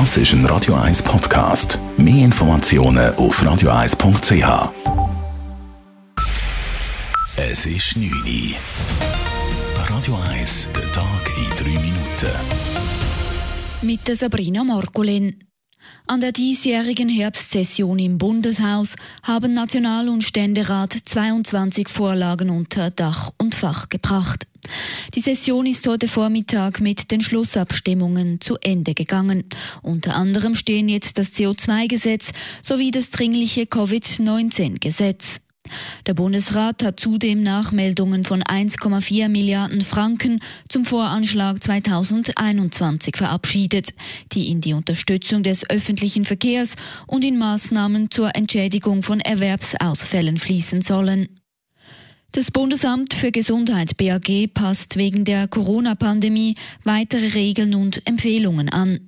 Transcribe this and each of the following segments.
Das ist ein Radio 1 Podcast. Mehr Informationen auf radio1.ch. Es ist 9 Uhr. Radio 1, der Tag in 3 Minuten. Mit der Sabrina Markolin. An der diesjährigen Herbstsession im Bundeshaus haben National- und Ständerat 22 Vorlagen unter Dach und Fach gebracht. Die Session ist heute Vormittag mit den Schlussabstimmungen zu Ende gegangen. Unter anderem stehen jetzt das CO2-Gesetz sowie das dringliche Covid-19-Gesetz. Der Bundesrat hat zudem Nachmeldungen von 1,4 Milliarden Franken zum Voranschlag 2021 verabschiedet, die in die Unterstützung des öffentlichen Verkehrs und in Maßnahmen zur Entschädigung von Erwerbsausfällen fließen sollen. Das Bundesamt für Gesundheit BAG passt wegen der Corona-Pandemie weitere Regeln und Empfehlungen an.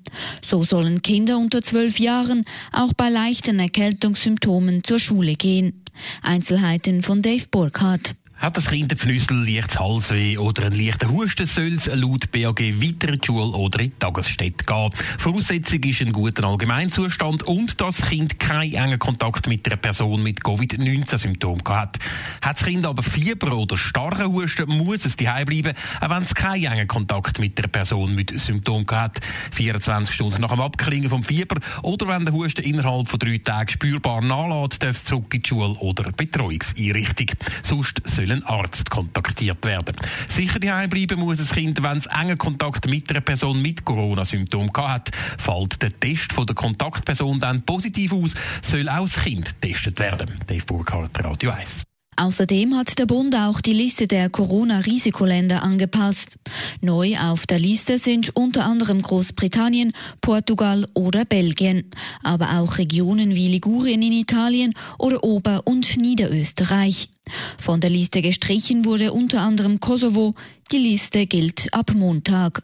So sollen Kinder unter zwölf Jahren auch bei leichten Erkältungssymptomen zur Schule gehen. Einzelheiten von Dave Burkhardt. Hat das Kind ein Pfnüssel, leichtes Halsweh oder einen leichten Husten, soll es laut BAG weiter in die Schule oder in die Tagesstätte gehen. Voraussetzung ist ein guter Allgemeinzustand und dass das Kind keinen engen Kontakt mit einer Person mit Covid-19-Symptomen hat. Hat das Kind aber Fieber oder starken Husten, muss es daheim bleiben, auch wenn es keinen engen Kontakt mit einer Person mit Symptomen hat. 24 Stunden nach dem Abklingen vom Fieber oder wenn der Husten innerhalb von drei Tagen spürbar nachlässt, darf es zurück in die Schule oder Betreuungseinrichtung. Sonst ein Arzt kontaktiert werden. Sicher daheim bleiben muss das Kind, wenn es engen Kontakt mit einer Person mit Corona-Symptomen hat. Fällt der Test von der Kontaktperson dann positiv aus, soll auch das Kind getestet werden. Dave Burkhardt, Radio 1. Außerdem hat der Bund auch die Liste der Corona-Risikoländer angepasst. Neu auf der Liste sind unter anderem Großbritannien, Portugal oder Belgien, aber auch Regionen wie Ligurien in Italien oder Ober- und Niederösterreich. Von der Liste gestrichen wurde unter anderem Kosovo. Die Liste gilt ab Montag.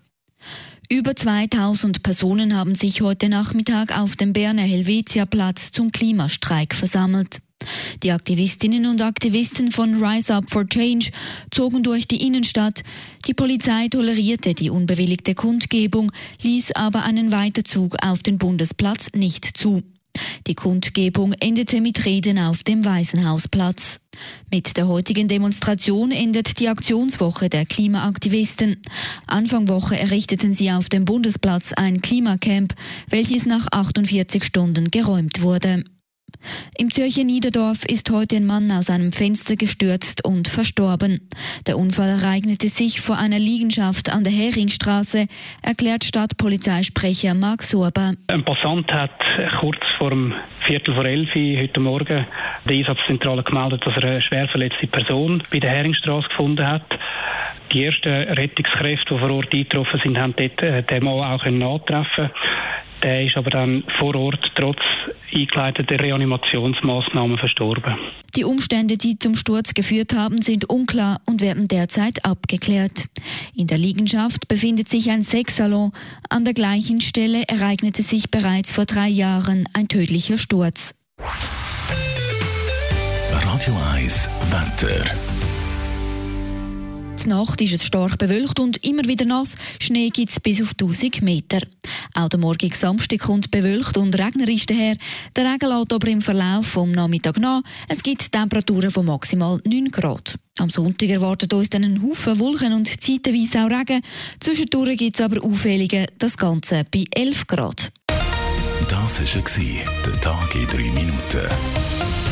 Über 2000 Personen haben sich heute Nachmittag auf dem Berner Helvetia Platz zum Klimastreik versammelt. Die Aktivistinnen und Aktivisten von Rise Up for Change zogen durch die Innenstadt. Die Polizei tolerierte die unbewilligte Kundgebung, ließ aber einen Weiterzug auf den Bundesplatz nicht zu. Die Kundgebung endete mit Reden auf dem Waisenhausplatz. Mit der heutigen Demonstration endet die Aktionswoche der Klimaaktivisten. Anfang Woche errichteten sie auf dem Bundesplatz ein Klimacamp, welches nach 48 Stunden geräumt wurde. Im Zürcher Niederdorf ist heute ein Mann aus einem Fenster gestürzt und verstorben. Der Unfall ereignete sich vor einer Liegenschaft an der Heringstraße, erklärt Stadtpolizeisprecher Marc Sorber. Ein Passant hat kurz vor dem Viertel vor elf heute Morgen der Einsatzzentrale gemeldet, dass er eine schwer verletzte Person bei der Heringstraße gefunden hat. Die ersten Rettungskräfte, die vor Ort eingetroffen sind, haben dort den Mann auch antreffen der ist aber dann vor Ort trotz eingeleiteter Reanimationsmaßnahmen verstorben. Die Umstände, die zum Sturz geführt haben, sind unklar und werden derzeit abgeklärt. In der Liegenschaft befindet sich ein Sexsalon. An der gleichen Stelle ereignete sich bereits vor drei Jahren ein tödlicher Sturz. Radio 1, Wetter. Die Nacht ist es stark bewölkt und immer wieder nass. Schnee gibt es bis auf 1000 Meter. Auch der morgige Samstag kommt bewölkt und regnerisch daher. Der Regen lässt aber im Verlauf vom Nachmittag nach. Es gibt Temperaturen von maximal 9 Grad. Am Sonntag erwartet uns dann ein Haufen Wolken und zeitweise auch Regen. Zwischendurch gibt es aber Auffällige, das Ganze bei 11 Grad. Das war der Tag in 3 Minuten.